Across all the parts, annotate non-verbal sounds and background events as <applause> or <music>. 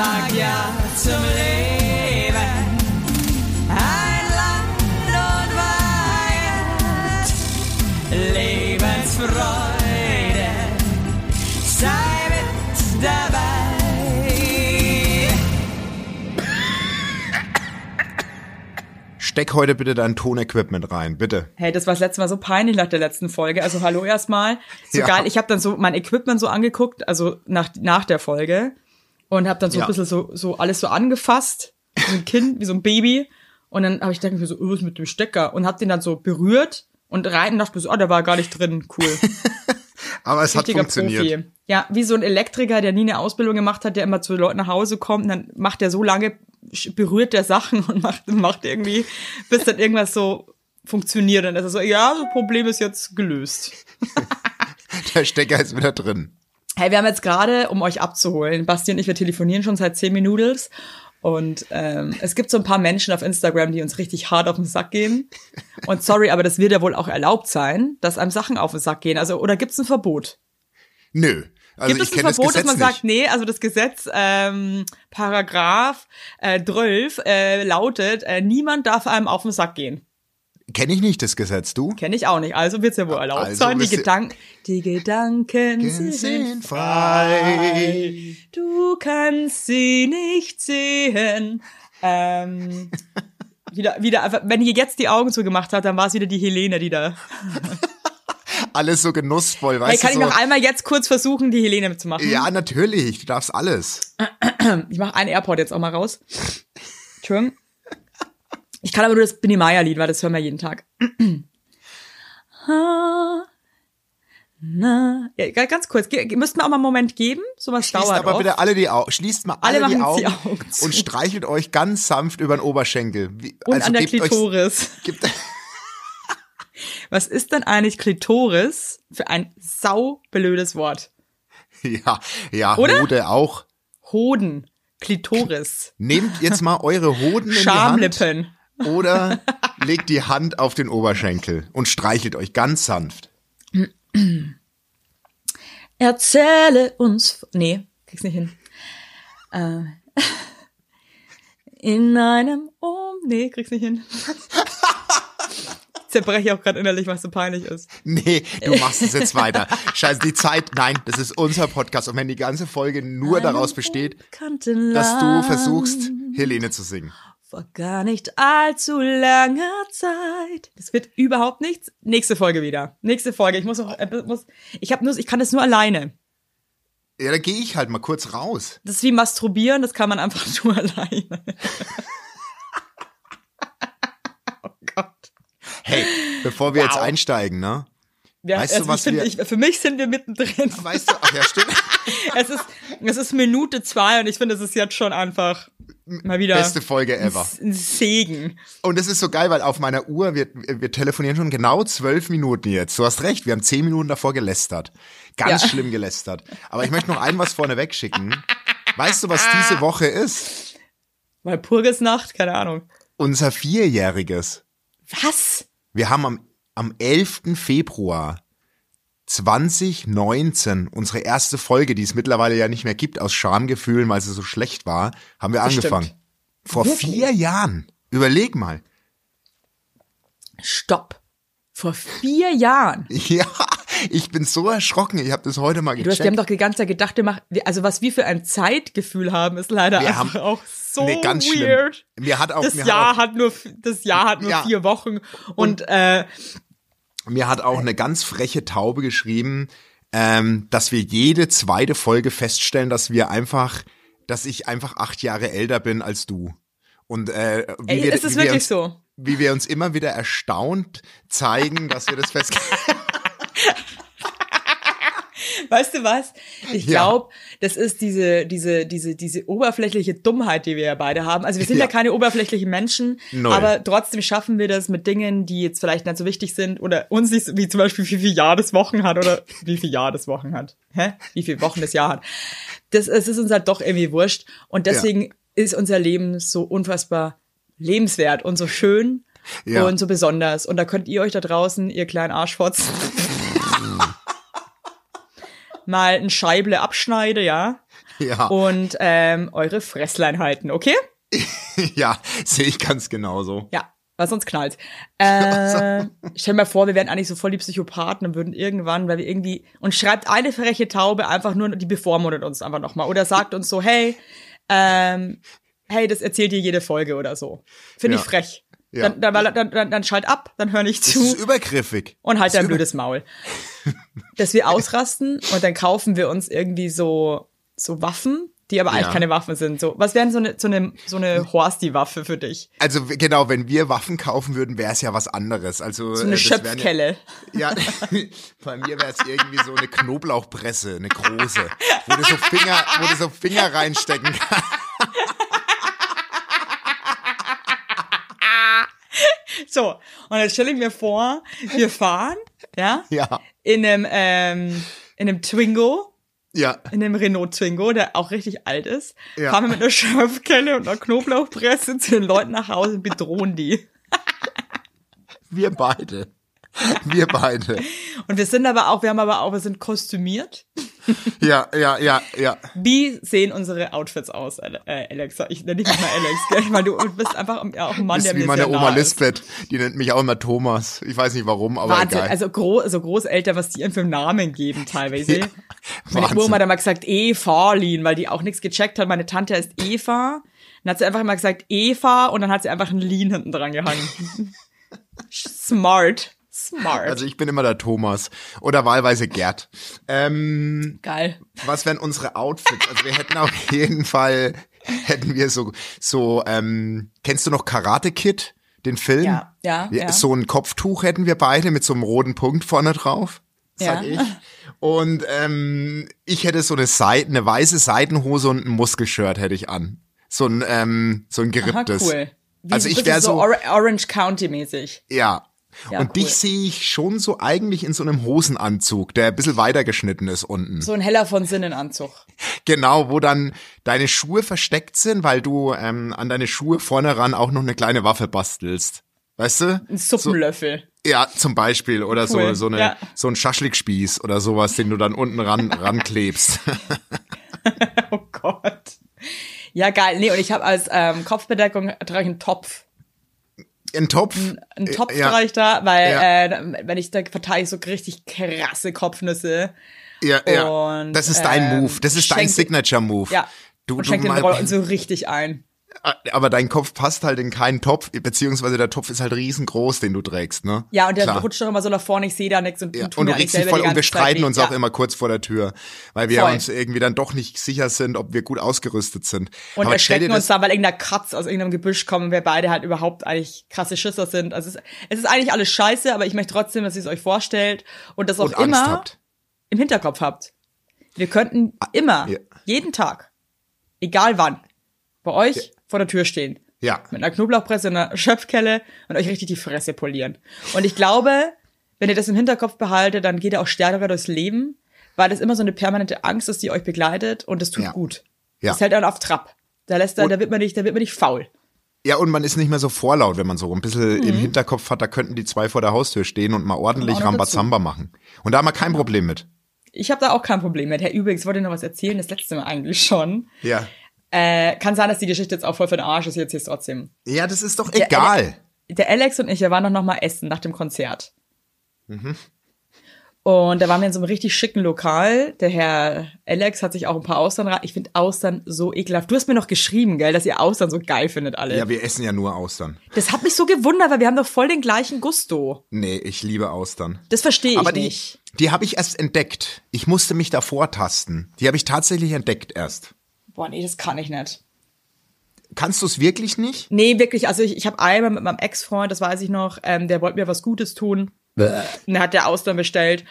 sag ja zum Leben. Ein Land und Weihend, Lebensfreude, sei mit dabei. Steck heute bitte dein Tonequipment rein, bitte. Hey, das war das letzte Mal so peinlich nach der letzten Folge. Also hallo erstmal. So <laughs> Ja. geil. Ich habe dann so mein Equipment so angeguckt, also nach, nach der Folge. Und habe dann so Ja. ein bisschen so, so alles so angefasst. Wie so ein Kind, wie so ein Baby. Und dann habe ich gedacht, mir so, oh, was mit dem Stecker? Und habe den dann so berührt und rein und dachte mir so, oh, der war gar nicht drin. Cool. <laughs> Aber es hat Richtiger funktioniert. Profi. Ja, wie so ein Elektriker, der nie eine Ausbildung gemacht hat, der immer zu Leuten nach Hause kommt, und dann macht er so lange, berührt der Sachen <laughs> und macht, macht irgendwie, bis dann irgendwas so funktioniert. Und dann ist er so, ja, das Problem ist jetzt gelöst. <laughs> Der Stecker ist wieder drin. Hey, wir haben jetzt gerade, um euch abzuholen, Basti und ich, wir telefonieren schon seit zehn Minuten. Und ähm, es gibt so ein paar Menschen auf Instagram, die uns richtig hart auf den Sack gehen. Und sorry, aber das wird ja wohl auch erlaubt sein, dass einem Sachen auf den Sack gehen. Also, oder gibt's ein Verbot? Nö. Also Gibt es ein Verbot, dass man nicht. sagt, nee, also das Gesetz, ähm, Paragraph äh, 12 äh, lautet, äh, niemand darf einem auf den Sack gehen. Kenne ich nicht das Gesetz, du? Kenne ich auch nicht. Also wird's ja wohl erlaubt Also sein. Die Gedanken, die Gedanken sind sind frei. Du kannst sie nicht sehen. Ähm, <laughs> wieder, wieder, wenn ihr jetzt die Augen zugemacht habt, dann war es wieder die Helene, die da. <laughs> Alles so genussvoll, Hey, weißt kann ich du? So, noch einmal jetzt kurz versuchen, die Helene mitzumachen? ja, natürlich. Du darfst alles. Ich mache einen Airport jetzt auch mal raus. Entschuldigung. Ich kann aber nur das Binny Meier Lied, weil das hören wir jeden Tag. <clears throat> Na, ja, ga- ganz kurz, müssten wir auch mal einen Moment geben? Sowas Schließt dauert aber oft. bitte alle die Augen. Schließt mal Alle alle, die, Augen die Augen und streichelt euch ganz sanft über den Oberschenkel. Wie, Und also an der gebt euch- Klitoris. Gebt, <laughs> Was ist denn eigentlich Klitoris für ein saublödes Wort? ja, ja, Oder? Hode auch. Hoden. Klitoris. Nehmt jetzt mal eure Hoden in die Hand Schamlippen. Oder legt die Hand auf den Oberschenkel und streichelt euch ganz sanft. Erzähle uns. Nee, krieg's nicht hin. Äh, in einem Um. Nee, krieg's nicht hin. Ich zerbreche auch gerade innerlich, was so peinlich ist. Nee, du machst es jetzt weiter. Scheiße, die Zeit, nein, das ist unser Podcast. Und wenn die ganze Folge nur daraus besteht, dass du versuchst, Helene zu singen. Vor gar nicht allzu langer Zeit. Das wird überhaupt nichts. Nächste Folge wieder. Nächste Folge. Ich muss noch, äh, muss, ich habe nur, ich kann das nur alleine. Ja, da gehe ich halt mal kurz raus. Das ist wie masturbieren, das kann man einfach <laughs> nur alleine. <laughs> oh Gott. Hey, bevor wir jetzt Wow. einsteigen, ne? Ja, Weißt du, also was ich finde, wir- ich, für mich sind wir mittendrin. Weißt du, ach ja, stimmt. <laughs> es ist, es ist Minute zwei und ich finde, es ist jetzt schon einfach mal wieder Beste Folge ever. ein Segen. Und es ist so geil, weil auf meiner Uhr, wir, wir telefonieren schon genau zwölf Minuten jetzt. Du hast recht, wir haben zehn Minuten davor gelästert. Ganz Ja. schlimm gelästert. Aber ich möchte noch ein was vorneweg schicken. Weißt du, was diese Woche ist? Weil Purgesnacht, keine Ahnung. Unser Vierjähriges. Was? Wir haben am, am 11. Februar 2019 unsere erste Folge, die es mittlerweile ja nicht mehr gibt, aus Schamgefühlen, weil sie so schlecht war, haben wir angefangen. Vor Wirklich? vier Jahren. Überleg mal. Stopp. Vor vier Jahren. <laughs> Ja, ich bin so erschrocken. Ich habe das heute mal Du hast, gecheckt. die haben doch die ganze Zeit gedacht, wir machen, also was wir für ein Zeitgefühl haben, ist leider Wir einfach auch so Nee, ganz schlimm. weird. Mir hat auch, Das mir Jahr hat hat nur, das Jahr hat nur Ja. vier Wochen und, äh, auch, mir hat auch eine ganz freche Taube geschrieben, ähm, dass wir jede zweite Folge feststellen, dass wir einfach, dass ich einfach acht Jahre älter bin als du. Und äh, wie, ey, wir, ist es wirklich uns, so? wie wir uns immer wieder erstaunt zeigen, dass wir das fest. <laughs> <laughs> Weißt du was? Ich Ja. glaube, das ist diese, diese, diese, diese oberflächliche Dummheit, die wir ja beide haben. Also wir sind ja, Ja. keine oberflächlichen Menschen, Null. aber trotzdem schaffen wir das mit Dingen, die jetzt vielleicht nicht so wichtig sind oder uns nicht, so- wie zum Beispiel wie viel Jahr das Wochen hat oder <laughs> wie viel Jahr das Wochen hat. Hä? Wie viel Wochen das Jahr hat. Das, es ist uns halt doch irgendwie wurscht und deswegen ist unser Leben so unfassbar lebenswert und so schön Ja. und so besonders. Und da könnt ihr euch da draußen, ihr kleinen Arschfotz, mal ein Scheible abschneiden, ja. Ja. und ähm, eure Fresslein halten, okay? <laughs> ja, sehe ich ganz genauso. Ja, weil sonst knallt. Äh, <laughs> stell dir mal vor, wir wären eigentlich so voll die Psychopathen und würden irgendwann, weil wir irgendwie, und schreibt eine freche Taube einfach nur, die bevormundet uns einfach nochmal. Oder sagt uns so, hey, ähm, hey, das erzählt dir jede Folge oder so. Finde ich Ja. frech. Ja. Dann, dann, dann, dann, dann schalt ab, dann hör nicht Das ist zu übergriffig. und halt dein blödes Maul. Dass wir ausrasten und dann kaufen wir uns irgendwie so, so Waffen, die aber eigentlich Ja. keine Waffen sind. So, was wären so eine, so eine, so eine Horsty-Waffe für dich? Also genau, wenn wir Waffen kaufen würden, wäre es ja was anderes. Also So eine äh, wären Schöpfkelle. Ja, ja <laughs> bei mir wäre es irgendwie so eine Knoblauchpresse, eine große, wo du so Finger, wo du so Finger reinstecken kannst. <laughs> So, und jetzt stelle ich mir vor, wir fahren, ja, Ja, in einem, ähm, in einem Twingo, ja, in einem Renault Twingo, der auch richtig alt ist, Ja. fahren wir mit einer <laughs> Schöpfkelle und einer Knoblauchpresse zu den Leuten nach Hause und bedrohen die. wir beide. <laughs> Wir beide. Und wir sind aber auch, wir haben aber auch, wir sind kostümiert. Ja, ja, ja, ja. Wie sehen unsere Outfits aus, äh, Alex? Ich nenne dich nicht mal Alex, gell? weil du bist einfach ja, auch ein Mann, Das der ist wie mir meine sehr Oma nah ist. Lisbeth. Die nennt mich auch immer Thomas. Ich weiß nicht warum, aber Wahnsinn, egal. also Gro so Großeltern, was die ihnen für Namen geben teilweise. Ja, Meine. Oma hat immer gesagt Eva Lin, weil die auch nichts gecheckt hat. Meine Tante heißt Eva. Dann hat sie einfach immer gesagt Eva und dann hat sie einfach ein Lean hinten dran gehangen. <laughs> Smart. Smart. Also ich bin immer der Thomas. Oder wahlweise Gerd. Ähm, Geil. was wären unsere Outfits? Also wir hätten auf jeden Fall, hätten wir so, so, ähm, kennst du noch Karate Kid, den Film? Ja, ja, ja. So ein Kopftuch hätten wir beide mit so einem roten Punkt vorne drauf, sag Ja. ich. Und ähm, ich hätte so eine Seiten, eine weiße Seitenhose und ein Muskelshirt hätte ich an. So ein, ähm, so ein Aha, geripptes. cool. Wie Also ich wäre so, Or Orange County mäßig. ja. Ja, und cool. dich sehe ich schon so eigentlich in so einem Hosenanzug, der ein bisschen weiter geschnitten ist unten. So ein heller von Sinnenanzug. Genau, wo dann deine Schuhe versteckt sind, weil du ähm, an deine Schuhe vorne ran auch noch eine kleine Waffe bastelst. Weißt du? Ein Suppenlöffel. Ja, zum Beispiel. Oder so, Cool, so, eine, ja. so ein Schaschlikspieß oder sowas, den du dann unten ran <laughs> ranklebst. Oh Gott. Ja, geil. Nee, und ich habe als ähm, Kopfbedeckung trage einen Topf. Ein Topf. Einen Topf ja, ich da, weil Ja. äh, wenn ich da verteile ich so richtig krasse Kopfnüsse. Ja, ja. Und, das ist dein ähm, Move. Das ist dein schenk- Signature-Move. Ja. Du, und du den Roll so richtig ein. Aber dein Kopf passt halt in keinen Topf, beziehungsweise der Topf ist halt riesengroß, den du trägst, ne? Ja, und der Klar. rutscht doch immer so nach vorne, ich sehe da nichts und, Ja, und du regst dich voll und wir streiten uns ja. auch immer kurz vor der Tür, weil wir Voll. uns irgendwie dann doch nicht sicher sind, ob wir gut ausgerüstet sind. Und Aber erschrecken uns das, da, weil irgendeiner Katz aus irgendeinem Gebüsch kommt und wir beide halt überhaupt eigentlich krasse Schisser sind. Also es ist, es ist eigentlich alles scheiße, aber ich möchte trotzdem, dass ihr es euch vorstellt und das auch und immer im Hinterkopf habt. Wir könnten immer, ja. jeden Tag, egal wann, bei euch vor der Tür stehen. Ja. Mit einer Knoblauchpresse und einer Schöpfkelle und euch richtig die Fresse polieren. Und ich glaube, wenn ihr das im Hinterkopf behaltet, dann geht ihr auch stärker durchs Leben, weil das immer so eine permanente Angst ist, die euch begleitet und das tut Ja. gut. Ja. Das hält einen auf Trab. Da lässt er, da wird man nicht, da wird man nicht faul. Ja, und man ist nicht mehr so vorlaut, wenn man so ein bisschen Mhm. im Hinterkopf hat, da könnten die zwei vor der Haustür stehen und mal ordentlich Rambazamba machen. Und da haben wir kein Problem mit. Ich habe da auch kein Problem mit. Herr, übrigens wollte ich noch was erzählen, das letzte Mal eigentlich schon. Ja. Äh, kann sein, dass die Geschichte jetzt auch voll für den Arsch ist, jetzt hier trotzdem. Ja, das ist doch Der egal. der Alex und ich, wir waren doch noch mal essen nach dem Konzert. Mhm. Und da waren wir in so einem richtig schicken Lokal. Der Herr Alex hat sich auch ein paar Austern. Ich finde Austern so ekelhaft. Du hast mir noch geschrieben, gell, dass ihr Austern so geil findet alle. Ja, wir essen ja nur Austern. das hat mich so gewundert, weil wir haben doch voll den gleichen Gusto. Nee, ich liebe Austern. Das verstehe ich Aber die, nicht. die habe ich erst entdeckt. Ich musste mich davor tasten. Die habe ich tatsächlich entdeckt erst. Boah, nee, das kann ich nicht. Kannst du es wirklich nicht? Nee, wirklich. Also ich, ich habe einmal mit meinem Ex-Freund, das weiß ich noch, ähm, der wollte mir was Gutes tun. Und er hat der Austern bestellt.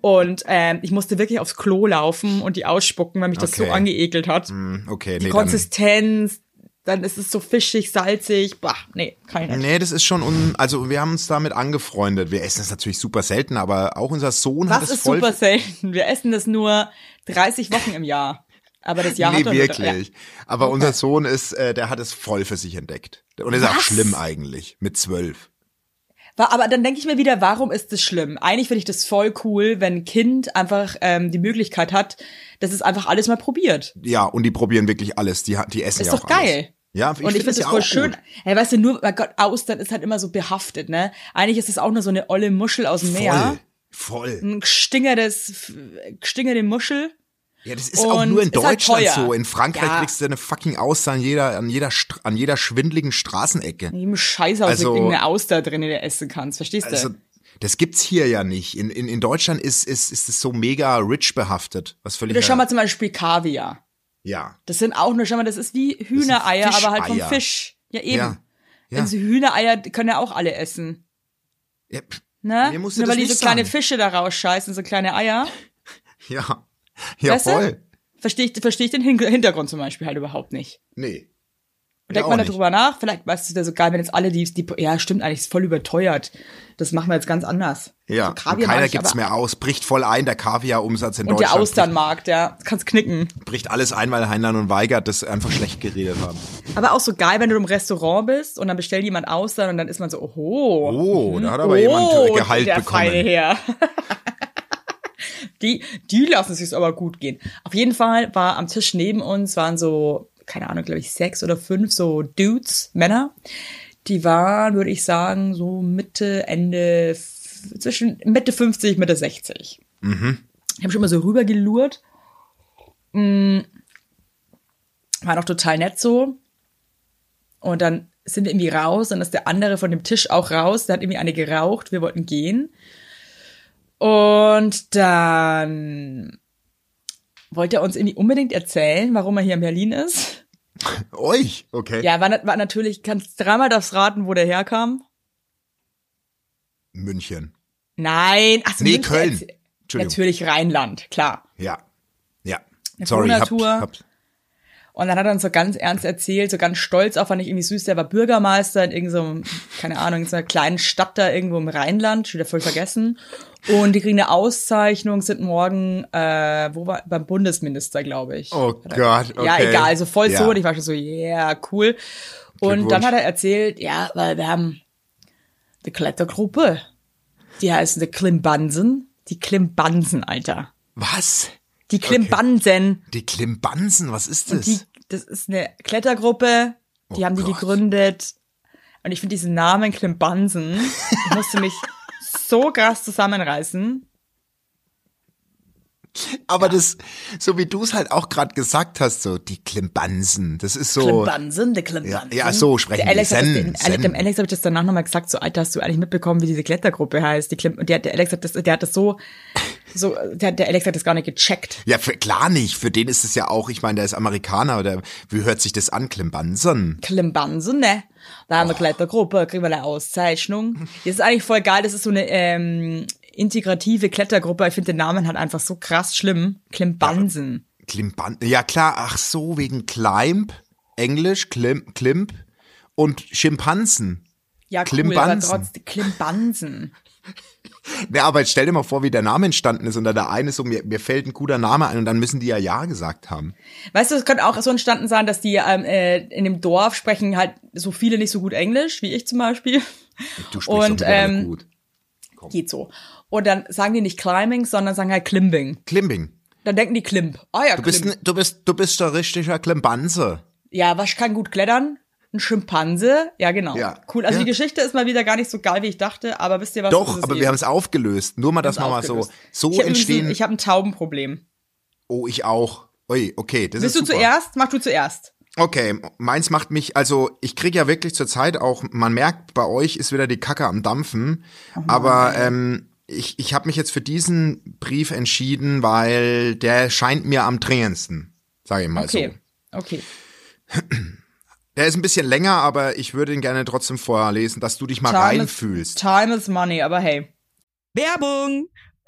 Und ähm, ich musste wirklich aufs Klo laufen und die ausspucken, weil mich das Okay. so angeekelt hat. Hm, Okay, die nee, dann, Konsistenz, dann ist es so fischig, salzig. Bah, nee, nicht. nee, das ist schon un, also wir haben uns damit angefreundet. Wir essen es natürlich super selten, aber auch unser Sohn hat Was es ist voll super selten? Wir essen das nur 30 Wochen im Jahr. Aber das Jahr nee, hat doch nur- wirklich. Aber unser Sohn ist, äh, der hat es voll für sich entdeckt. Und ist auch Was? schlimm eigentlich, mit zwölf. Aber dann denke ich mir wieder, warum ist das schlimm? Eigentlich finde ich das voll cool, wenn ein Kind einfach ähm, die Möglichkeit hat, dass es einfach alles mal probiert. Ja, und die probieren wirklich alles. Die, die essen Ist ja doch auch alles. geil. Ja, und ich finde das ja voll auch schön. gut. Hey, weißt du, nur, mein Gott, Austern ist halt immer so behaftet, ne? Eigentlich ist es auch nur so eine olle Muschel aus dem Meer. Voll, voll. Ein gestingertes, gestingerte Muschel. Ja, das ist auch Und nur in halt Deutschland teuer. so. In Frankreich Ja. kriegst du eine fucking Auster an jeder, an jeder, an jeder schwindeligen Straßenecke. In jedem Scheißhaus Also- liegt irgendeine Auster drin, die du essen kannst. Verstehst du? Also, das gibt's hier ja nicht. In, in, in Deutschland ist, ist, ist es so mega rich behaftet. Was völlig. Oder schau mal zum Beispiel Kaviar. ja. Das sind auch nur, schau mal, das ist wie Hühnereier, aber halt vom. Fisch. Ja, eben. Ja. Ja. Also Hühnereier können ja auch alle essen. Ja. Ne? Nur weil die so kleine. Fische da rausscheißen, so kleine Eier. <laughs> Ja, <laughs> ja Weißt voll. Verstehe ich, versteh ich den Hin Hintergrund zum Beispiel halt überhaupt nicht. Nee. Denkt man darüber nach, vielleicht weißt du, das so geil, wenn jetzt alle die, die, ja, stimmt eigentlich, ist voll überteuert. Das machen wir jetzt ganz anders. Ja, So und Kaviar mag keiner ich gibt's mehr aus. Bricht voll ein, der Kaviar-Umsatz in Und der Deutschland. Austernmarkt, ja, kannst knicken. Bricht, bricht alles ein, weil Heinlein und Weigert das einfach schlecht geredet haben. Aber auch so geil, wenn du im Restaurant bist und dann bestellt jemand Austern und dann ist man so, oho. Oh, da hat aber jemand Gehalt der bekommen. Feine her. <laughs> die, die lassen sich's aber gut gehen. Auf jeden Fall war am Tisch neben uns waren so, keine Ahnung, glaube ich, sechs oder fünf so Dudes, Männer. Die waren, würde ich sagen, so Mitte, Ende, zwischen Mitte 50, Mitte 60. Mhm. Ich habe schon mal so rübergelurrt. Mm, war noch total nett so. Und dann sind wir irgendwie raus, dann ist der andere von dem Tisch auch raus, der hat irgendwie eine geraucht, wir wollten gehen. Und dann wollte er uns irgendwie unbedingt erzählen, warum er hier in Berlin ist. Euch? Okay. Ja, war, war natürlich, kannst dreimal das raten, wo der herkam? München. Nein, ach so, Nee, München Köln. Natürlich Rheinland, klar. Ja. Ja. Sorry, hab, hab, Und dann hat er uns so ganz ernst erzählt, so ganz stolz auch, fand ich irgendwie süß, der war Bürgermeister in irgendeinem, keine Ahnung, in so einer kleinen Stadt da irgendwo im Rheinland, schon wieder voll vergessen. Und die kriegen eine Auszeichnung, sind morgen, äh, wo war, beim Bundesminister, glaube ich. Oh Gott, okay. Ja, egal, also voll Ja. so. Und ich war schon so, yeah, cool. Und dann hat er erzählt, ja, weil wir haben die Klettergruppe, die heißen die Klimbansen. Die Klimbansen, Alter. Was? Die Klimbansen. Die Klimbansen, was ist das? Die, das ist eine Klettergruppe, die Oh haben die Gott. gegründet. Und ich finde diesen Namen Klimbansen, ich musste mich so krass zusammenreißen. Aber das, so wie du es halt auch gerade gesagt hast, so die Klimbansen, das ist so. Klimbansen, der Klimbansen. Ja, ja, so sprechen der Alex die. Zen, den, Zen. Dem Alex habe ich das danach nochmal gesagt, so, Alter, hast du eigentlich mitbekommen, wie diese Klettergruppe heißt? Die Klim und der, der Alex hat das, der hat das so, so, der, der Alex hat das gar nicht gecheckt. Ja, für, klar nicht. Für den ist es ja auch, ich meine, der ist Amerikaner oder wie hört sich das an? Klimbansen. Klimbansen, ne? Da haben wir Oh. Klettergruppe, kriegen wir eine Auszeichnung. Das ist eigentlich voll geil, das ist so eine ähm, integrative Klettergruppe. Ich finde den Namen halt einfach so krass schlimm. Klimbansen. Klimban ja klar, ach so, wegen Climb, Englisch, Klim, Klimp und Schimpansen. Ja, cool, aber Klimbansen. trotzdem Klimbansen. Ja, <laughs> aber jetzt stell dir mal vor, wie der Name entstanden ist und dann der eine so, mir, mir fällt ein guter Name ein und dann müssen die ja Ja gesagt haben. Weißt du, es könnte auch so entstanden sein, dass die ähm, äh, in dem Dorf sprechen halt so viele nicht so gut Englisch, wie ich zum Beispiel. Du sprichst Und, ähm, gut. Geht so. Und dann sagen die nicht Climbing, sondern sagen halt Klimbing. Klimbing. Dann denken die Klimp. Ah ja, Du bist, Klimp. n- du bist, du bist der richtige Klimbanse. Ja, was kann gut klettern? Ein Schimpanse. Ja, genau. Ja. Cool. Also Ja. die Geschichte ist mal wieder gar nicht so geil, wie ich dachte, aber wisst ihr was? Doch, aber eben. wir haben es aufgelöst. Nur mal, dass wir mal so, so ich hab entstehen. Ein, ich habe ein Taubenproblem. oh, ich auch. Ui, okay, das Willst ist du super. zuerst? Mach du zuerst. Okay, meins macht mich, also ich krieg ja wirklich zur Zeit auch, man merkt, bei euch ist wieder die Kacke am Dampfen, aber ähm, ich, ich habe mich jetzt für diesen Brief entschieden, weil der scheint mir am dringendsten, sage ich mal Okay. so. Okay. <clears throat> Der ist ein bisschen länger, aber ich würde ihn gerne trotzdem vorlesen, dass du dich mal Time is- reinfühlst. Time is money, aber hey. Werbung!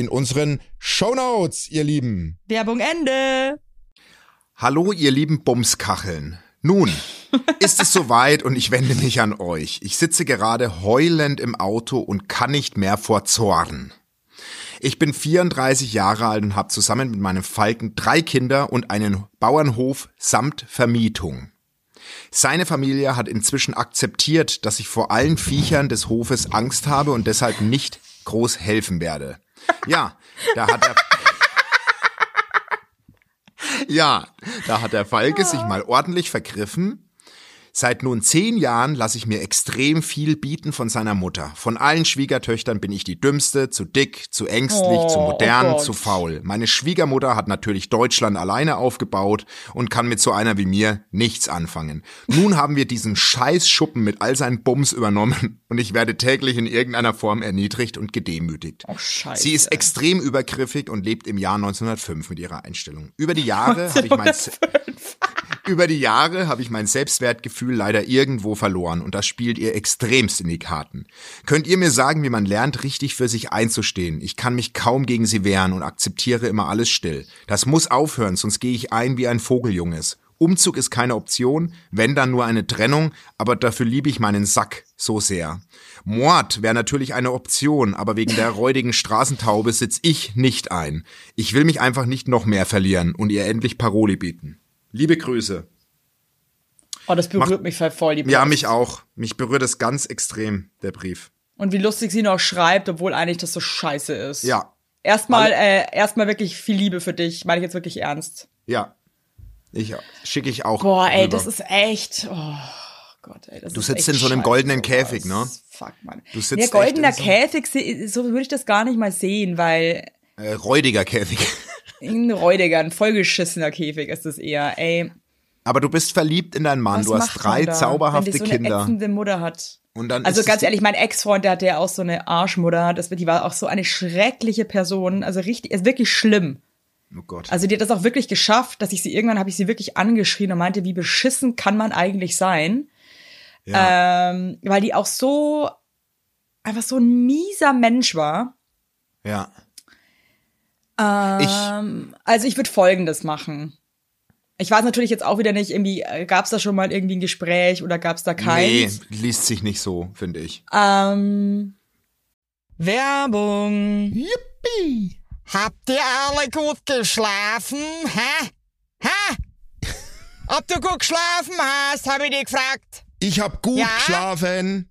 in unseren Shownotes, ihr Lieben. Werbung Ende. Hallo, ihr lieben Bumskacheln. Nun, <laughs> ist es soweit und ich wende mich an euch. Ich sitze gerade heulend im Auto und kann nicht mehr vor Zorn. Ich bin 34 Jahre alt und habe zusammen mit meinem Falken drei Kinder und einen Bauernhof samt Vermietung. Seine Familie hat inzwischen akzeptiert, dass ich vor allen Viechern des Hofes Angst habe und deshalb nicht groß helfen werde. Ja, da hat er. Ja, da hat der Falke sich mal ordentlich vergriffen. Seit nun zehn Jahren lasse ich mir extrem viel bieten von seiner Mutter. Von allen Schwiegertöchtern bin ich die dümmste, zu dick, zu ängstlich, Oh, zu modern, oh zu faul. Meine Schwiegermutter hat natürlich Deutschland alleine aufgebaut und kann mit so einer wie mir nichts anfangen. Nun haben wir diesen scheiß Schuppen mit all seinen Bums übernommen <laughs> und ich werde täglich in irgendeiner Form erniedrigt und gedemütigt. Oh, scheiße. Sie ist extrem übergriffig und lebt im Jahr 1905 mit ihrer Einstellung. Über die Jahre habe ich mein über die Jahre habe ich mein Selbstwertgefühl leider irgendwo verloren und das spielt ihr extremst in die Karten. Könnt ihr mir sagen, wie man lernt, richtig für sich einzustehen? Ich kann mich kaum gegen sie wehren und akzeptiere immer alles still. Das muss aufhören, sonst gehe ich ein wie ein Vogeljunges. Umzug ist keine Option, wenn dann nur eine Trennung, aber dafür liebe ich meinen Sack so sehr. Mord wäre natürlich eine Option, aber wegen der räudigen Straßentaube sitz ich nicht ein. Ich will mich einfach nicht noch mehr verlieren und ihr endlich Paroli bieten. Liebe Grüße. Oh, das berührt Macht- mich voll die Ja, Post. mich auch. Mich berührt es ganz extrem, der Brief. Und wie lustig sie noch schreibt, obwohl eigentlich das so scheiße ist. Ja, Erstmal, äh, erstmal wirklich viel Liebe für dich. Meine ich jetzt wirklich ernst. ja. Ich schicke ich auch. Boah, ey, rüber. das ist echt. Oh Gott, ey. Das Du ist sitzt in so einem goldenen sowas. Käfig, ne? Fuck, Mann. Du sitzt ja, goldener Käfig, so würde ich das gar nicht mal sehen, weil Äh, räudiger Käfig. Ein räudiger, ein vollgeschissener Käfig ist es eher. Ey, Aber du bist verliebt in deinen Mann. was du hast drei da, zauberhafte wenn die so Kinder. Eine ätzende Mutter hat. Und dann Also ganz ehrlich, mein Ex-Freund, der hatte ja auch so eine Arschmutter. Das, die war auch so eine schreckliche Person. Also richtig, ist wirklich schlimm. Oh Gott. Also die hat das auch wirklich geschafft, dass ich sie irgendwann habe ich sie wirklich angeschrien und meinte, wie beschissen kann man eigentlich sein? ja, Ähm, weil die auch so einfach so ein mieser Mensch war. ja. Ähm, also ich würde Folgendes machen. Ich weiß natürlich jetzt auch wieder nicht, irgendwie gab es da schon mal irgendwie ein Gespräch oder gab es da Nee, keins? liest sich nicht so, finde ich. Ähm, Werbung. Yippie! Habt ihr alle gut geschlafen? Hä? Hä? <laughs> Ob du gut geschlafen hast, habe ich dich gefragt. Ich hab gut Ja? geschlafen.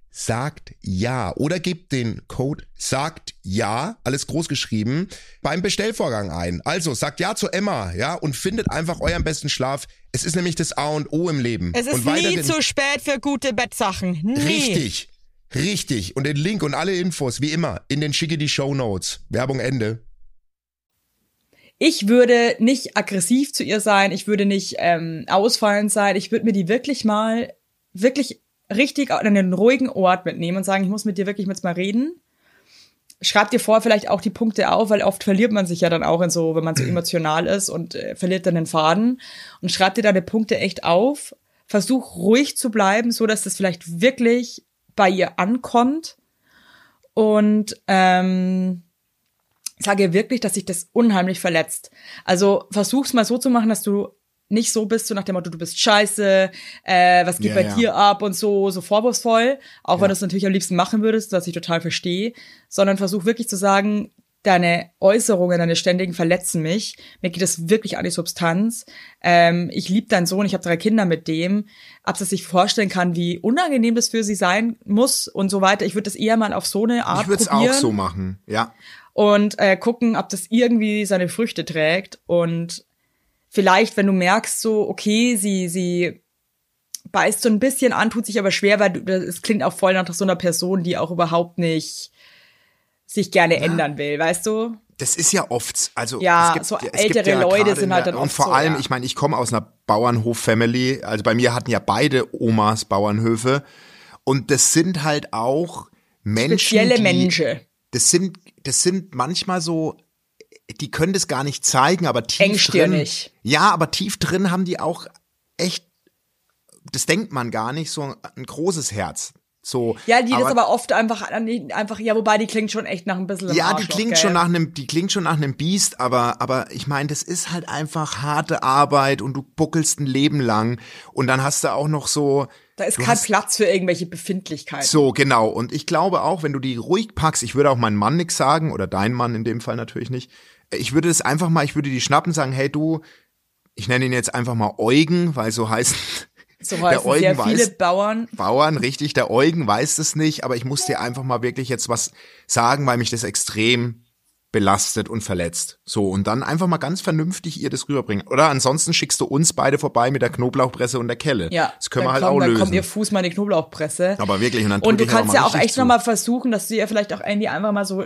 sagt ja oder gebt den Code sagt ja, alles groß geschrieben, beim Bestellvorgang ein. Also sagt ja zu Emma, ja, und findet einfach euren besten Schlaf. Es ist nämlich das A und O im Leben. Es ist und nie zu spät für gute Bettsachen. Nie. Richtig. Richtig. Und den Link und alle Infos, wie immer, in den schicke die Show Notes. Werbung Ende. Ich würde nicht aggressiv zu ihr sein, ich würde nicht ähm, ausfallend sein, ich würde mir die wirklich mal, wirklich richtig an einen ruhigen Ort mitnehmen und sagen, ich muss mit dir wirklich jetzt mal reden. Schreib dir vor vielleicht auch die Punkte auf, weil oft verliert man sich ja dann auch in so, wenn man so emotional ist und äh, verliert dann den Faden. Und schreib dir deine Punkte echt auf. Versuch ruhig zu bleiben, so dass das vielleicht wirklich bei ihr ankommt. Und ähm, sage wirklich, dass sich das unheimlich verletzt. Also versuch's mal so zu machen, dass du nicht so bist, so nach dem Motto, du bist scheiße, äh, was geht Ja, bei ja. dir ab und so, so vorwurfsvoll, auch wenn du es natürlich am liebsten machen würdest, was ich total verstehe, sondern versuch wirklich zu sagen, deine Äußerungen, deine ständigen verletzen mich. Mir geht es wirklich an die Substanz. Ähm, ich liebe deinen Sohn, ich habe drei Kinder mit dem. Ob sie sich vorstellen kann, wie unangenehm das für sie sein muss und so weiter. Ich würde das eher mal auf so eine Art Ich würde es auch so machen, ja. und äh, gucken, ob das irgendwie seine Früchte trägt und vielleicht, wenn du merkst, so okay, sie sie beißt so ein bisschen an, tut sich aber schwer, weil es klingt auch voll nach so einer Person, die auch überhaupt nicht sich gerne ändern will, weißt du? Das ist ja oft, also Ja, gibt, so ältere ja Leute sind in halt dann und oft vor so, allem, ja. ich meine, ich komme aus einer Bauernhof-Family, also bei mir hatten ja beide Omas Bauernhöfe und das sind halt auch Menschen, Spezielle die, Menschen. Das sind, das sind manchmal so, die können das gar nicht zeigen, aber tief Engstirnig. drin, ja, aber tief drin haben die auch echt, das denkt man gar nicht, so ein großes Herz. So, Ja, die das aber oft einfach einfach ja, wobei die klingt schon echt nach ein bisschen Ja, die klingt gell? schon nach einem, die klingt schon nach einem Biest, aber, aber ich meine, das ist halt einfach harte Arbeit und du buckelst ein Leben lang und dann hast du auch noch so. Da ist kein hast- Platz für irgendwelche Befindlichkeiten. So, genau. Und ich glaube auch, wenn du die ruhig packst, ich würde auch meinem Mann nix sagen, oder dein Mann in dem Fall natürlich nicht. Ich würde das einfach mal, ich würde die schnappen und sagen, hey du, ich nenne ihn jetzt einfach mal Eugen, weil so heißt <laughs> So der heißen Eugen sehr viele weiß- Bauern. Bauern, richtig, der Eugen weiß es nicht, aber ich muss dir einfach mal wirklich jetzt was sagen, weil mich das extrem belastet und verletzt. So, und dann einfach mal ganz vernünftig ihr das rüberbringen. Oder ansonsten schickst du uns beide vorbei mit der Knoblauchpresse und der Kelle. Ja, Das können wir dann halt komm, auch dann lösen. kommt ihr Fuß mal in die Knoblauchpresse. aber wirklich, und dann Und du kannst ja auch echt nochmal versuchen, dass du ihr vielleicht auch irgendwie einfach mal so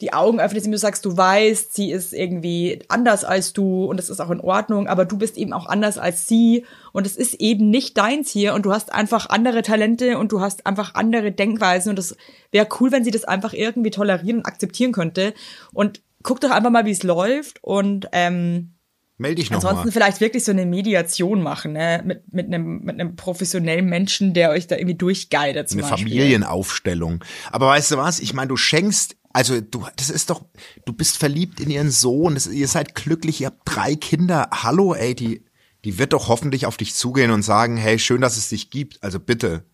die Augen öffnest, indem du sagst, du weißt, sie ist irgendwie anders als du und das ist auch in Ordnung, aber du bist eben auch anders als sie und es ist eben nicht deins hier und du hast einfach andere Talente und du hast einfach andere Denkweisen und es wäre cool, wenn sie das einfach irgendwie tolerieren und akzeptieren könnte und guck doch einfach mal, wie es läuft und ähm, Meld dich Ansonsten nochmal. vielleicht wirklich so eine Mediation machen, ne? Mit, mit, einem, mit einem professionellen Menschen, der euch da irgendwie durchguidet zum Eine Beispiel. Familienaufstellung. Aber weißt du was? Ich meine, du schenkst, also du, das ist doch, du bist verliebt in ihren Sohn, das, ihr seid glücklich, ihr habt drei Kinder. Hallo, ey, die, die wird doch hoffentlich auf dich zugehen und sagen, hey, schön, dass es dich gibt. Also bitte.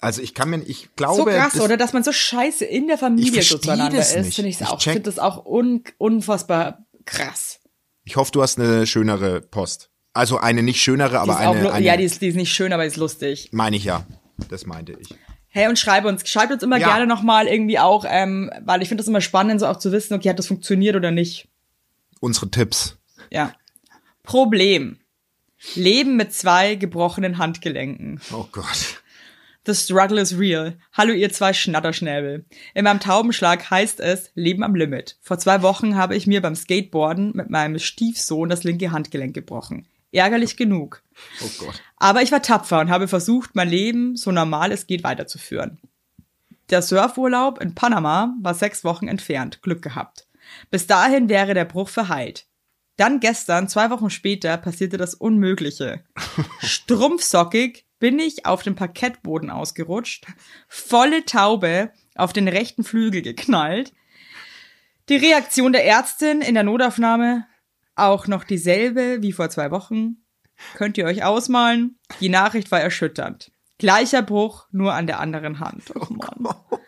Also ich kann mir, ich glaube, So krass, das, oder? Dass man so scheiße in der Familie Ich so zueinander das ist, finde ich auch. Ich finde das auch un, unfassbar krass. ich hoffe, du hast eine schönere Post. Also eine nicht schönere, aber eine, eine ja, die ist, die ist nicht schön, aber die ist lustig. meine ich ja. Das meinte ich. Hey, und schreib uns, schreibt uns immer Ja. gerne nochmal irgendwie auch, ähm, weil ich finde das immer spannend, so auch zu wissen, okay, hat das funktioniert oder nicht. Unsere Tipps. Ja. Problem. Leben mit zwei gebrochenen Handgelenken. Oh Gott. The struggle is real. Hallo ihr zwei Schnatterschnäbel. In meinem Taubenschlag heißt es Leben am Limit. Vor zwei Wochen habe ich mir beim Skateboarden mit meinem Stiefsohn das linke Handgelenk gebrochen. Ärgerlich genug. Oh Gott. Aber ich war tapfer und habe versucht, mein Leben so normal es geht weiterzuführen. Der Surfurlaub in Panama war sechs Wochen entfernt. Glück gehabt. Bis dahin wäre der Bruch verheilt. Dann gestern, zwei Wochen später, passierte das Unmögliche. <laughs> Strumpfsockig bin ich auf dem Parkettboden ausgerutscht, volle Taube auf den rechten Flügel geknallt. Die Reaktion der Ärztin in der Notaufnahme auch noch dieselbe wie vor zwei Wochen. Könnt ihr euch ausmalen? Die Nachricht war erschütternd. Gleicher Bruch, nur an der anderen Hand. Oh Mann. <laughs>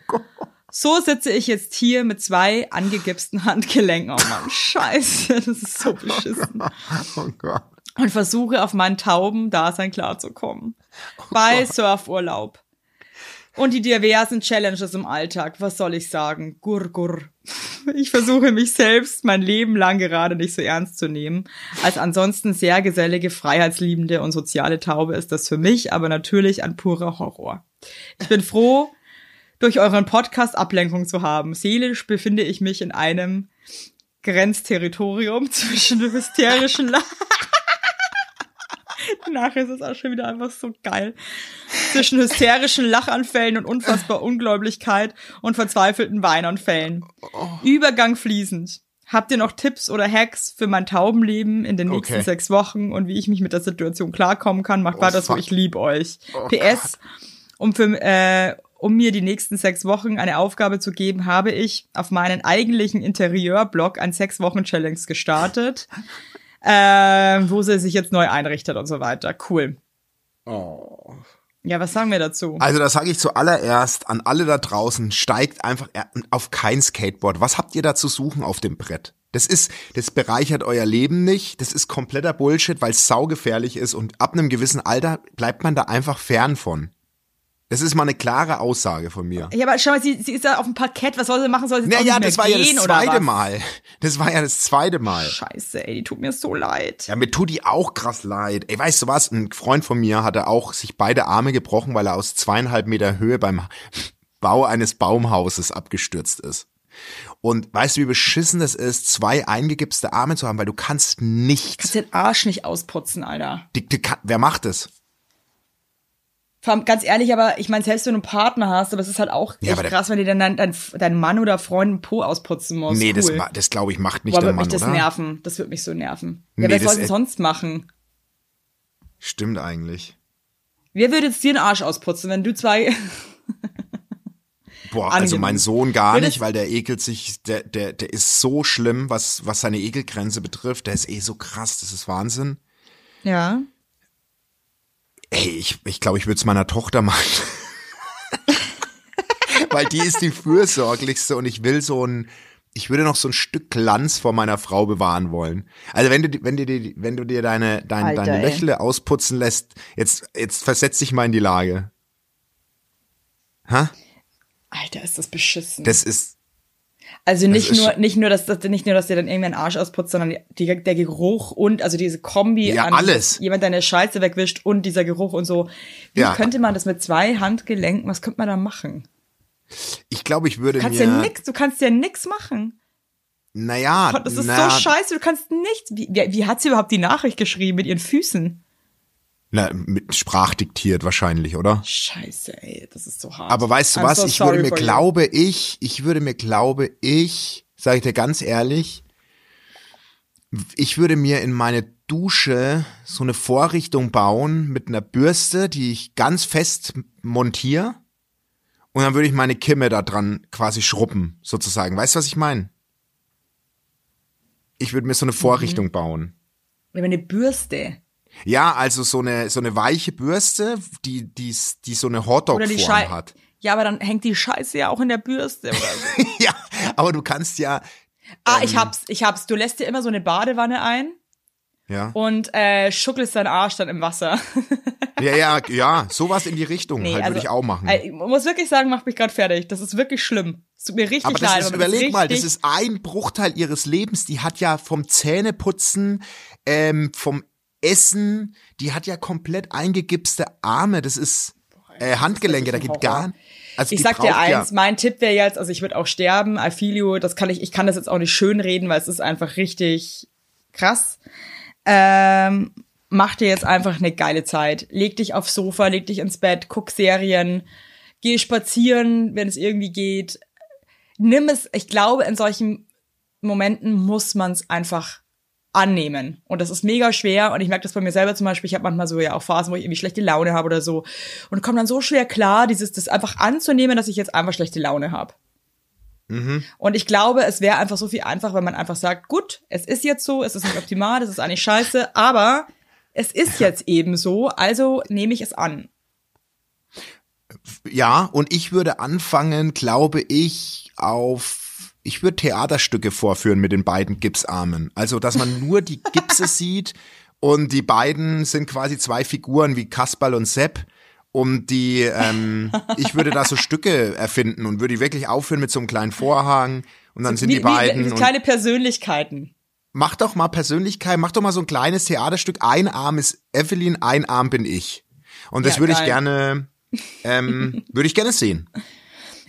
So sitze ich jetzt hier mit zwei angegipsten Handgelenken. Oh Mann, scheiße, das ist so <laughs> beschissen. Oh Gott. Und versuche auf mein Tauben-Dasein klarzukommen. Bei Surfurlaub. Und die diversen Challenges im Alltag. Was soll ich sagen? Gur, gur. Ich versuche mich selbst mein Leben lang gerade nicht so ernst zu nehmen. Als ansonsten sehr gesellige, freiheitsliebende und soziale Taube ist das für mich aber natürlich ein purer Horror. Ich bin froh, durch euren Podcast Ablenkung zu haben. Seelisch befinde ich mich in einem Grenzterritorium <laughs> zwischen hysterischen La <laughs> Nachher ist es auch schon wieder einfach so geil. Zwischen hysterischen Lachanfällen und unfassbar Ungläubigkeit und verzweifelten Weinanfällen. Übergang fließend. Habt ihr noch Tipps oder Hacks für mein Taubenleben in den nächsten Okay. sechs Wochen und wie ich mich mit der Situation klarkommen kann? Macht weiter so, ich lieb euch. Oh PS, um für, äh, um mir die nächsten sechs Wochen eine Aufgabe zu geben, habe ich auf meinen eigentlichen Interieurblog ein sechs Wochen Challenge gestartet, äh, wo sie sich jetzt neu einrichtet und so weiter. Cool. Oh. Ja, was sagen wir dazu? Also das sage ich zuallererst an alle da draußen, steigt einfach auf kein Skateboard. Was habt ihr da zu suchen auf dem Brett? Das ist, das bereichert euer Leben nicht. Das ist kompletter Bullshit, weil es saugefährlich ist und ab einem gewissen Alter bleibt man da einfach fern von. Das ist mal eine klare Aussage von mir. Ja, aber schau mal, sie, sie ist da auf dem Parkett. Was soll sie machen? Soll sie jetzt Naja, das war ja das zweite? Mal. Das war ja das zweite Mal. Scheiße, ey, die tut mir so leid. Ja, mir tut die auch krass leid. Ey, weißt du was? Ein Freund von mir hatte auch sich beide Arme gebrochen, weil er aus zweieinhalb Meter Höhe beim Bau eines Baumhauses abgestürzt ist. Und weißt du, wie beschissen es ist, zwei eingegipste Arme zu haben, weil du kannst nichts. Kannst den Arsch nicht ausputzen, Alter. Die, die, wer macht es? Vor allem, ganz ehrlich, aber ich meine, selbst wenn du einen Partner hast, aber es ist halt auch Ja, echt krass, wenn dir dann dein, dein, dein Mann oder Freund einen Po ausputzen muss. Nee, das, cool. ma- das glaube ich macht nicht Boah, der Mann, mich das oder? nerven. Das würde mich so nerven. Nee, ja, wer das soll es ist- sonst machen? Stimmt eigentlich. Wer würde jetzt dir den Arsch ausputzen, wenn du zwei. <laughs> Boah, also Angenehm. mein Sohn gar nicht, weil der ekelt sich, der, der, der ist so schlimm, was, was seine Ekelgrenze betrifft. Der ist eh so krass, das ist Wahnsinn. ja. Ey, ich, ich glaube, ich würde es meiner Tochter machen. <laughs> Weil die ist die fürsorglichste und ich will so ein, ich würde noch so ein Stück Glanz vor meiner Frau bewahren wollen. Also wenn du, wenn du dir, wenn du dir deine, dein, Alter, deine ey. Löchle ausputzen lässt, jetzt, jetzt versetz dich mal in die Lage. Ha? Alter, ist das beschissen. Das ist, also nicht ist nur, nicht nur, dass das nicht nur, dass dir dann irgendwann Arsch ausputzt, sondern die, der Geruch und also diese Kombi Ja, an alles. jemand deine Scheiße wegwischt und dieser Geruch und so. Wie Ja. könnte man das mit zwei Handgelenken, was könnte man da machen? ich glaube, ich würde Du kannst mir, ja nix, du kannst ja nix machen. naja, Das ist na, so scheiße, du kannst nichts. Wie, wie, wie hat sie überhaupt die Nachricht geschrieben mit ihren Füßen? Na, mit Sprach diktiert wahrscheinlich, oder? Scheiße, ey, das ist so hart. Aber weißt du I'm was? so ich würde mir, for you. glaube ich, ich würde mir, glaube ich, sage ich dir ganz ehrlich, ich würde mir in meine Dusche so eine Vorrichtung bauen mit einer Bürste, die ich ganz fest montiere. Und dann würde ich meine Kimme da dran quasi schruppen, sozusagen. Weißt du, was ich meine? Ich würde mir so eine Mhm. Vorrichtung bauen. Aber eine Bürste. Ja, also so eine, so eine weiche Bürste, die, die, die so eine Hotdog-Form hat. Ja, aber dann hängt die Scheiße ja auch in der Bürste oder so. <laughs> ja, aber du kannst ja, ah, Ähm. ich hab's, ich hab's. Du lässt dir immer so eine Badewanne ein ja, und äh, schuckelst deinen Arsch dann im Wasser. <laughs> ja, ja, ja, sowas in die Richtung Nee, halt würde also, ich auch machen. Ich muss wirklich sagen, macht mich gerade fertig. Das ist wirklich schlimm. Es tut mir richtig aber das leid. ist, aber überleg mal, das ist ein Bruchteil ihres Lebens. Die hat ja vom Zähneputzen, ähm, vom Essen, die hat ja komplett eingegipste Arme. Das ist äh, Handgelenke, da geht gar Horror. also Ich sag dir eins, ja, mein Tipp wäre jetzt, also ich würde auch sterben, you, das kann ich, ich kann das jetzt auch nicht schön reden, weil es ist einfach richtig krass. Ähm, mach dir jetzt einfach eine geile Zeit. Leg dich aufs Sofa, leg dich ins Bett, guck Serien, geh spazieren, wenn es irgendwie geht. Nimm es, ich glaube, in solchen Momenten muss man es einfach annehmen. Und das ist mega schwer. Und ich merke das bei mir selber zum Beispiel. Ich habe manchmal so ja auch Phasen, wo ich irgendwie schlechte Laune habe oder so. Und komme dann so schwer klar, dieses das einfach anzunehmen, dass ich jetzt einfach schlechte Laune habe. Und ich glaube, es wäre einfach so viel einfacher, wenn man einfach sagt, gut, es ist jetzt so, es ist nicht optimal, das ist eigentlich scheiße, aber es ist jetzt eben so, also nehme ich es an. Ja, und ich würde anfangen, glaube ich, auf, ich würde Theaterstücke vorführen mit den beiden Gipsarmen. Also, dass man nur die Gipse <laughs> sieht und die beiden sind quasi zwei Figuren wie Kasperl und Sepp. Und die, ähm, ich würde da so Stücke erfinden und würde die wirklich aufführen mit so einem kleinen Vorhang. Und dann sind wie, die beiden. Wie, wie und kleine Persönlichkeiten. mach doch mal Persönlichkeit, mach doch mal so ein kleines Theaterstück. Ein Arm ist Evelyn, ein Arm bin ich. Und das Ja, würde ich gerne, ähm, <laughs> würde ich gerne sehen.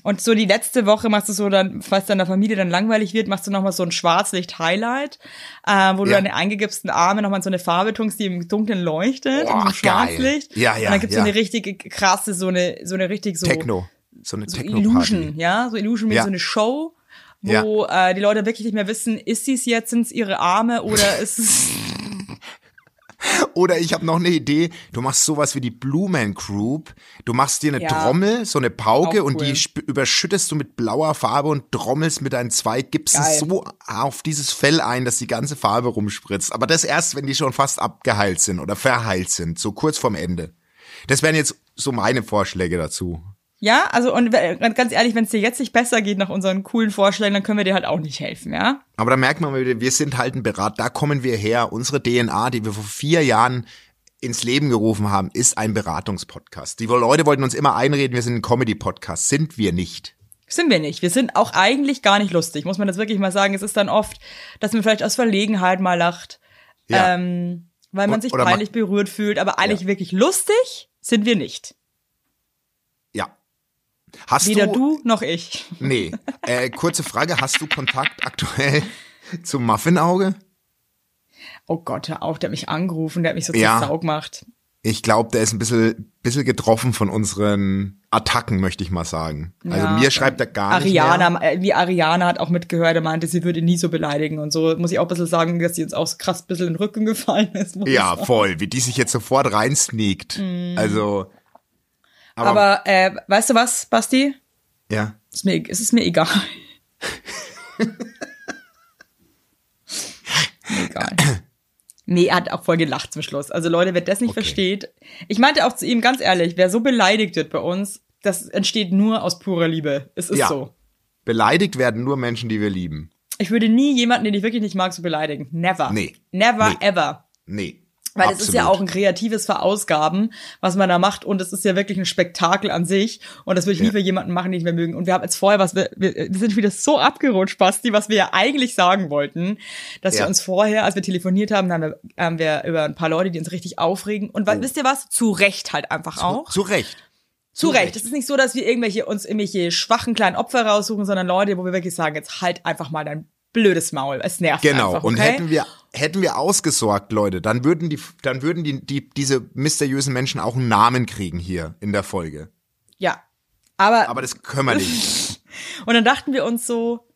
Und so die letzte Woche machst du so dann, falls deiner Familie dann langweilig wird, machst du nochmal so ein Schwarzlicht-Highlight, äh, wo du Ja. deine eingegipsten Arme nochmal so eine Farbe tunkst, die im Dunkeln leuchtet, Boah, in so geil. Schwarzlicht. Ja, ja, Und dann gibt's ja. so eine richtige krasse, so eine, so eine richtig so, Techno. So eine so Techno-Party. Illusion, ja, so Illusion wie Ja. so eine Show, wo äh, die Leute wirklich nicht mehr wissen, ist sie es jetzt, sind ihre Arme oder ist es <laughs> <laughs> Oder ich habe noch eine Idee, du machst sowas wie die Blue Man Group, du machst dir eine Ja. Trommel, so eine Pauke Auch und cool. die überschüttest du mit blauer Farbe und trommelst mit deinen zwei Gipsen Geil. so auf dieses Fell ein, dass die ganze Farbe rumspritzt. Aber das erst, wenn die schon fast abgeheilt sind oder verheilt sind, so kurz vorm Ende. Das wären jetzt so meine Vorschläge dazu. Ja, also und w- ganz ehrlich, wenn es dir jetzt nicht besser geht nach unseren coolen Vorschlägen, dann können wir dir halt auch nicht helfen, ja? Aber da merkt man mal wieder, wir sind halt ein Berat, da kommen wir her. Unsere DNA, die wir vor vier Jahren ins Leben gerufen haben, ist ein Beratungspodcast. Die Leute wollten uns immer einreden, wir sind ein Comedy-Podcast. Sind wir nicht. Sind wir nicht. Wir sind auch eigentlich gar nicht lustig, muss man das wirklich mal sagen. Es ist dann oft, dass man vielleicht aus Verlegenheit mal lacht, Ja. ähm, weil man sich peinlich berührt fühlt, aber eigentlich wirklich lustig sind wir nicht. Hast Weder du, du noch ich. Nee. Äh, kurze Frage, hast du Kontakt aktuell <laughs> zum Muffinauge? Oh Gott, hör auf, der hat mich angerufen, der hat mich so Ja. zur Sau gemacht. Ich glaube, der ist ein bisschen, bisschen getroffen von unseren Attacken, möchte ich mal sagen. Also Ja. mir schreibt er gar nicht Ariana, mehr. äh, wie Ariana hat auch mitgehört, er meinte, sie würde nie so beleidigen und so. Muss ich auch ein bisschen sagen, dass sie uns auch so krass ein bisschen in den Rücken gefallen ist. Ja, voll, wie die sich jetzt sofort reinsneakt. Also, aber. Aber äh, weißt du was, Basti? ja. Ist mir, es ist mir egal. <laughs> Mir egal. Nee, er hat auch voll gelacht zum Schluss. Also Leute, wer das nicht Okay. versteht. Ich meinte auch zu ihm ganz ehrlich, wer so beleidigt wird bei uns, das entsteht nur aus purer Liebe. Es ist Ja. so. Beleidigt werden nur Menschen, die wir lieben. Ich würde nie jemanden, den ich wirklich nicht mag, so beleidigen. Never. Nee. Never Nee. ever. Nee. Weil es ist ja absolut. auch ein kreatives Verausgaben, was man da macht. Und es ist ja wirklich ein Spektakel an sich. Und das würde ich nie Ja. für jemanden machen, den ich mehr mögen. Und wir haben jetzt vorher, was wir, wir, wir sind wieder so abgerutscht, Basti, was wir ja eigentlich sagen wollten, dass Ja. wir uns vorher, als wir telefoniert haben, haben wir, haben wir über ein paar Leute, die uns richtig aufregen. Und wa- wisst ihr was? Zu Recht halt einfach auch. Oh. Zu Recht. Zu zu Recht. Es ist nicht so, dass wir irgendwelche, uns irgendwelche schwachen kleinen Opfer raussuchen, sondern Leute, wo wir wirklich sagen, jetzt halt einfach mal dein blödes Maul. Es nervt Genau. einfach, Und okay? hätten wir, hätten wir ausgesorgt, Leute, dann würden die, dann würden die, die, diese mysteriösen Menschen auch einen Namen kriegen hier in der Folge. Ja. Aber, Aber das können wir nicht. <laughs> Und dann dachten wir uns so,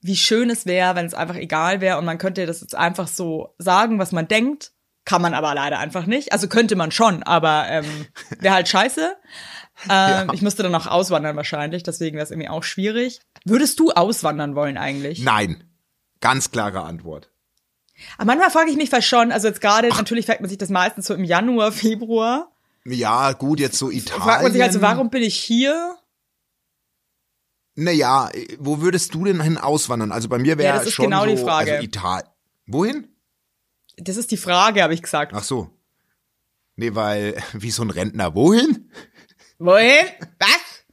wie schön es wäre, wenn es einfach egal wäre und man könnte das jetzt einfach so sagen, was man denkt. Kann man aber leider einfach nicht. Also könnte man schon, aber ähm, wäre halt scheiße. <laughs> Ähm, Ich müsste dann auch auswandern wahrscheinlich, deswegen wäre es irgendwie auch schwierig. Würdest du auswandern wollen eigentlich? Nein. Ganz klare Antwort. Aber manchmal frage ich mich fast schon, also jetzt gerade, natürlich fragt man sich das meistens so im Januar, Februar. Ja, gut, jetzt so Italien. Fragt man sich halt so, warum bin ich hier? Naja, wo würdest du denn hin auswandern? Also bei mir wäre Ja, das ist schon genau so, die Frage. Also Italien. Wohin? Das ist die Frage, habe ich gesagt. Ach so. Nee, weil, <laughs> wie so ein Rentner. Wohin? Wohin? Was?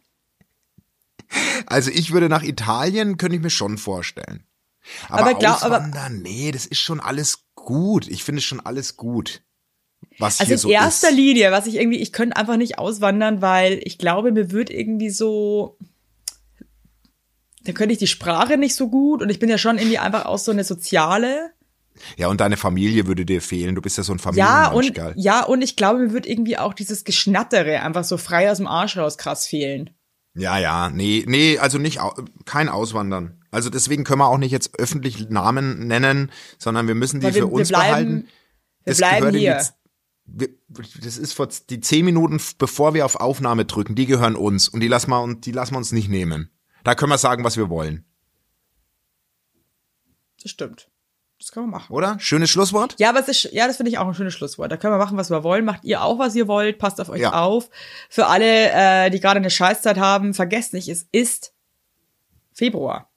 Also ich würde nach Italien, könnte ich mir schon vorstellen. Aber, Aber glaub- aber- auswandern, nee, das ist schon alles gut. Ich finde schon alles gut. Was Also hier in so erster ist. Linie, was ich irgendwie, ich könnte einfach nicht auswandern, weil ich glaube, mir wird irgendwie so, da könnte ich die Sprache nicht so gut und ich bin ja schon irgendwie einfach auch so eine soziale Ja, und deine Familie würde dir fehlen. Du bist ja so ein Ja, Familienmensch, und, gell? ja, und ich glaube, mir wird irgendwie auch dieses Geschnattere einfach so frei aus dem Arsch raus krass fehlen. Ja, ja, nee, nee, also nicht, kein Auswandern. Also deswegen können wir auch nicht jetzt öffentlich Namen nennen, sondern wir müssen die wir- für uns wir bleiben- behalten. wir Das bleiben die hier. Wir, das ist vor die zehn Minuten, bevor wir auf Aufnahme drücken, die gehören uns und die lassen wir, und die lassen wir uns nicht nehmen. Da können wir sagen, was wir wollen, Das stimmt. Das können wir machen. oder? Schönes Schlusswort? Ja, aber es ist, ja, das finde ich auch ein schönes Schlusswort. Da können wir machen, was wir wollen. Macht ihr auch, was ihr wollt. Passt auf euch Ja. auf. Für alle, äh, die gerade eine Scheißzeit haben, vergesst nicht, es ist Februar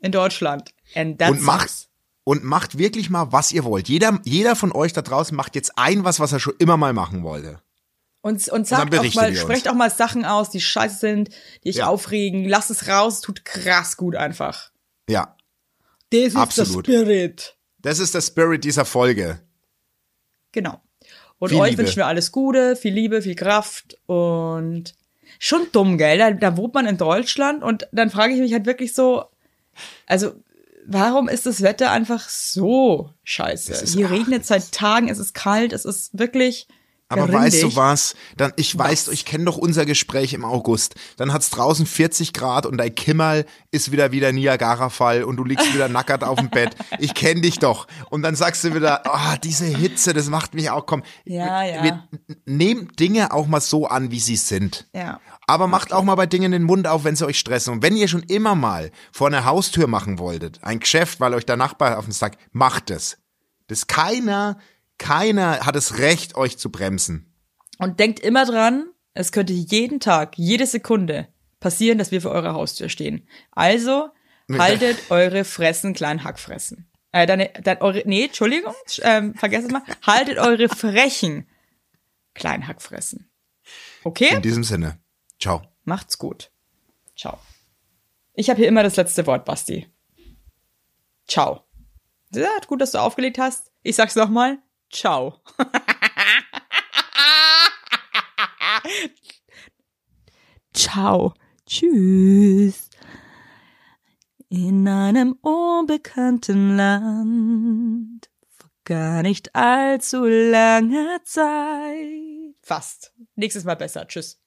in Deutschland. And that's und macht und macht wirklich mal, was ihr wollt. Jeder, jeder von euch da draußen macht jetzt ein was, was er schon immer mal machen wollte. Und, und sagt auch berichtet mal, sprecht auch mal Sachen aus, die scheiße sind, die euch Ja. aufregen. Lasst es raus, tut krass gut einfach. Ja, Das ist Absolut. der Spirit. Das ist der Spirit dieser Folge. Genau. Und Viel euch Liebe. wünschen wir alles Gute, viel Liebe, viel Kraft und schon dumm, gell? Da, da wohnt man in Deutschland und dann frage ich mich halt wirklich so, also warum ist das Wetter einfach so scheiße? Hier regnet seit Tagen, es ist kalt, es ist wirklich Aber gerindig. weißt du was? Dann, ich weiß, ich kenne doch unser Gespräch im August. Dann hat's draußen 40 Grad und dein Kimmerl ist wieder wieder Niagara-Fall und du liegst wieder <laughs> nackert auf dem Bett. Ich kenne dich doch. Und dann sagst du wieder, ah, diese Hitze, das macht mich auch, komm. Ja, ja. Wir, nehmt Dinge auch mal so an, wie sie sind. Ja. Aber macht auch mal bei Dingen den Mund auf, wenn sie euch stressen. Und wenn ihr schon immer mal vor einer Haustür machen wolltet, ein Geschäft, weil euch der Nachbar auf den Sack, macht es. Das keiner, keiner hat das Recht, euch zu bremsen. Und denkt immer dran, es könnte jeden Tag, jede Sekunde passieren, dass wir vor eurer Haustür stehen. Also haltet eure Fressen klein Hackfressen. Äh, deine, dein, eure, nee, Entschuldigung, ähm, vergesst es mal. Haltet eure frechen klein Hackfressen. Okay? In diesem Sinne. Ciao. Macht's gut. Ciao. Ich habe hier immer das letzte Wort, Basti. Ciao. Ja, gut, dass du aufgelegt hast. Ich sag's nochmal. Ciao. <laughs> Ciao. Tschüss. In einem unbekannten Land. Vor gar nicht allzu langer Zeit. Fast. Nächstes Mal besser. Tschüss.